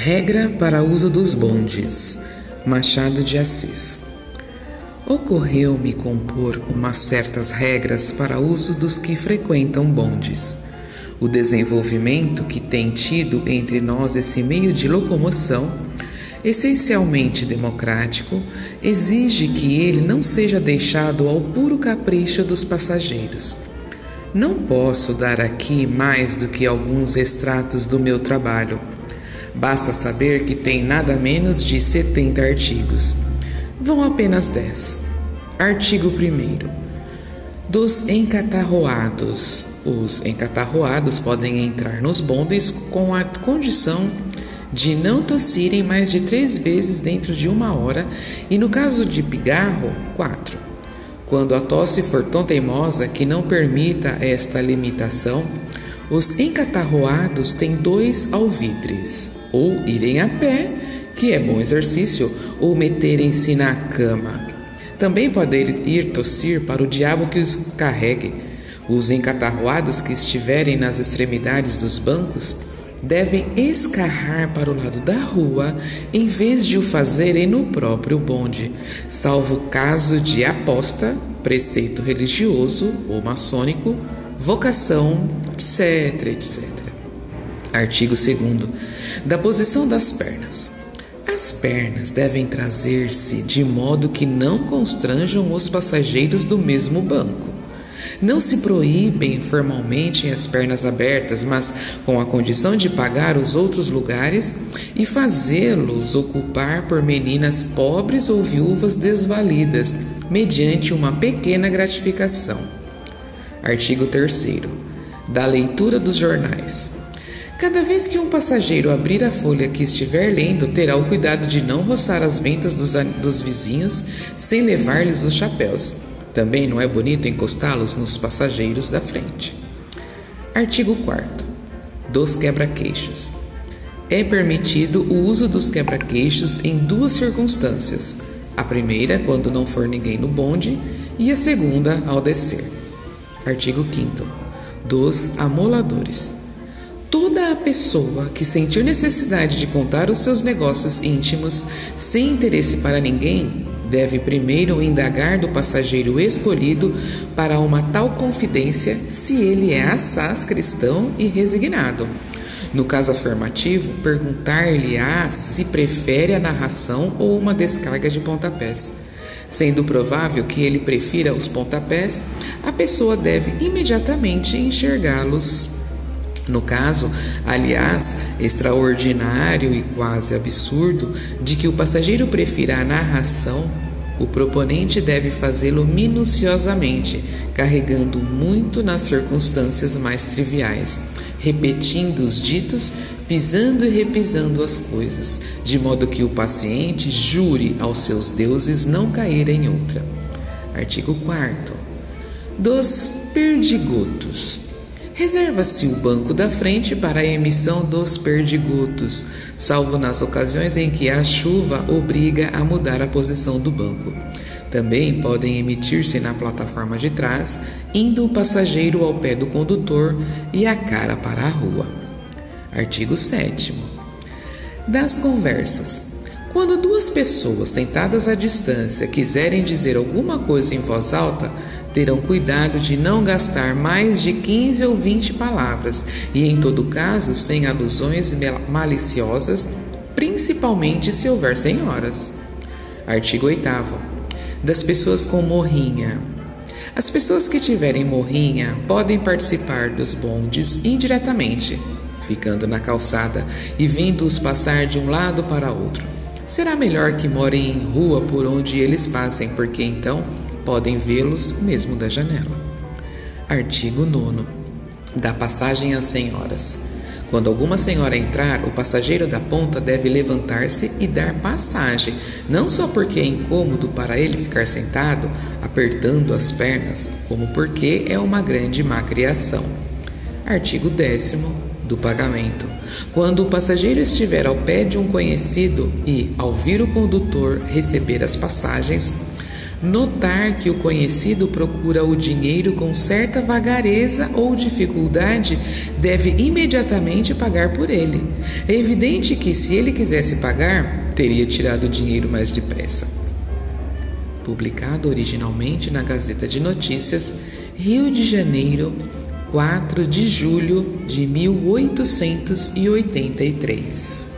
Regra para uso dos bondes. Machado de Assis. Ocorreu-me compor umas certas regras para uso dos que frequentam bondes. O desenvolvimento que tem tido entre nós esse meio de locomoção, essencialmente democrático, exige que ele não seja deixado ao puro capricho dos passageiros. Não posso dar aqui mais do que alguns extratos do meu trabalho Basta saber que tem nada menos de 70 artigos. Vão apenas 10. Artigo 1. Dos encatarroados. Os encatarroados podem entrar nos bondes com a condição de não tossirem mais de três vezes dentro de uma hora e, no caso de pigarro, quatro. Quando a tosse for tão teimosa que não permita esta limitação, os encatarroados têm dois alvitres ou irem a pé, que é bom exercício, ou meterem-se na cama. Também podem ir tossir para o diabo que os carregue. Os encatarroados que estiverem nas extremidades dos bancos devem escarrar para o lado da rua em vez de o fazerem no próprio bonde, salvo caso de aposta, preceito religioso ou maçônico, vocação, etc, etc. Artigo 2. Da posição das pernas. As pernas devem trazer-se de modo que não constranjam os passageiros do mesmo banco. Não se proíbem formalmente as pernas abertas, mas com a condição de pagar os outros lugares e fazê-los ocupar por meninas pobres ou viúvas desvalidas, mediante uma pequena gratificação. Artigo 3. Da leitura dos jornais. Cada vez que um passageiro abrir a folha que estiver lendo, terá o cuidado de não roçar as ventas dos, dos vizinhos sem levar-lhes os chapéus. Também não é bonito encostá-los nos passageiros da frente. Artigo 4. Dos quebra-queixos. É permitido o uso dos quebra-queixos em duas circunstâncias. A primeira, quando não for ninguém no bonde, e a segunda, ao descer. Artigo 5. Dos amoladores. A pessoa que sentir necessidade de contar os seus negócios íntimos sem interesse para ninguém deve primeiro indagar do passageiro escolhido para uma tal confidência se ele é assaz cristão e resignado. No caso afirmativo, perguntar-lhe-á se prefere a narração ou uma descarga de pontapés. Sendo provável que ele prefira os pontapés, a pessoa deve imediatamente enxergá-los no caso, aliás, extraordinário e quase absurdo, de que o passageiro prefira a narração, o proponente deve fazê-lo minuciosamente, carregando muito nas circunstâncias mais triviais, repetindo os ditos, pisando e repisando as coisas, de modo que o paciente jure aos seus deuses não cair em outra. Artigo 4. Dos perdigotos. Reserva-se o banco da frente para a emissão dos perdigotos, salvo nas ocasiões em que a chuva obriga a mudar a posição do banco. Também podem emitir-se na plataforma de trás, indo o passageiro ao pé do condutor e a cara para a rua. Artigo 7. Das conversas. Quando duas pessoas sentadas à distância quiserem dizer alguma coisa em voz alta, terão cuidado de não gastar mais de 15 ou 20 palavras e, em todo caso, sem alusões maliciosas, principalmente se houver senhoras. Artigo 8. Das pessoas com morrinha. As pessoas que tiverem morrinha podem participar dos bondes indiretamente, ficando na calçada e vendo-os passar de um lado para outro. Será melhor que morem em rua por onde eles passem, porque então podem vê-los mesmo da janela. Artigo 9. Da passagem às senhoras. Quando alguma senhora entrar, o passageiro da ponta deve levantar-se e dar passagem, não só porque é incômodo para ele ficar sentado, apertando as pernas, como porque é uma grande má criação. Artigo 10 do pagamento. Quando o passageiro estiver ao pé de um conhecido e, ao vir o condutor receber as passagens, notar que o conhecido procura o dinheiro com certa vagareza ou dificuldade, deve imediatamente pagar por ele. É evidente que, se ele quisesse pagar, teria tirado o dinheiro mais depressa. Publicado originalmente na Gazeta de Notícias, Rio de Janeiro, 4 de julho de 1883.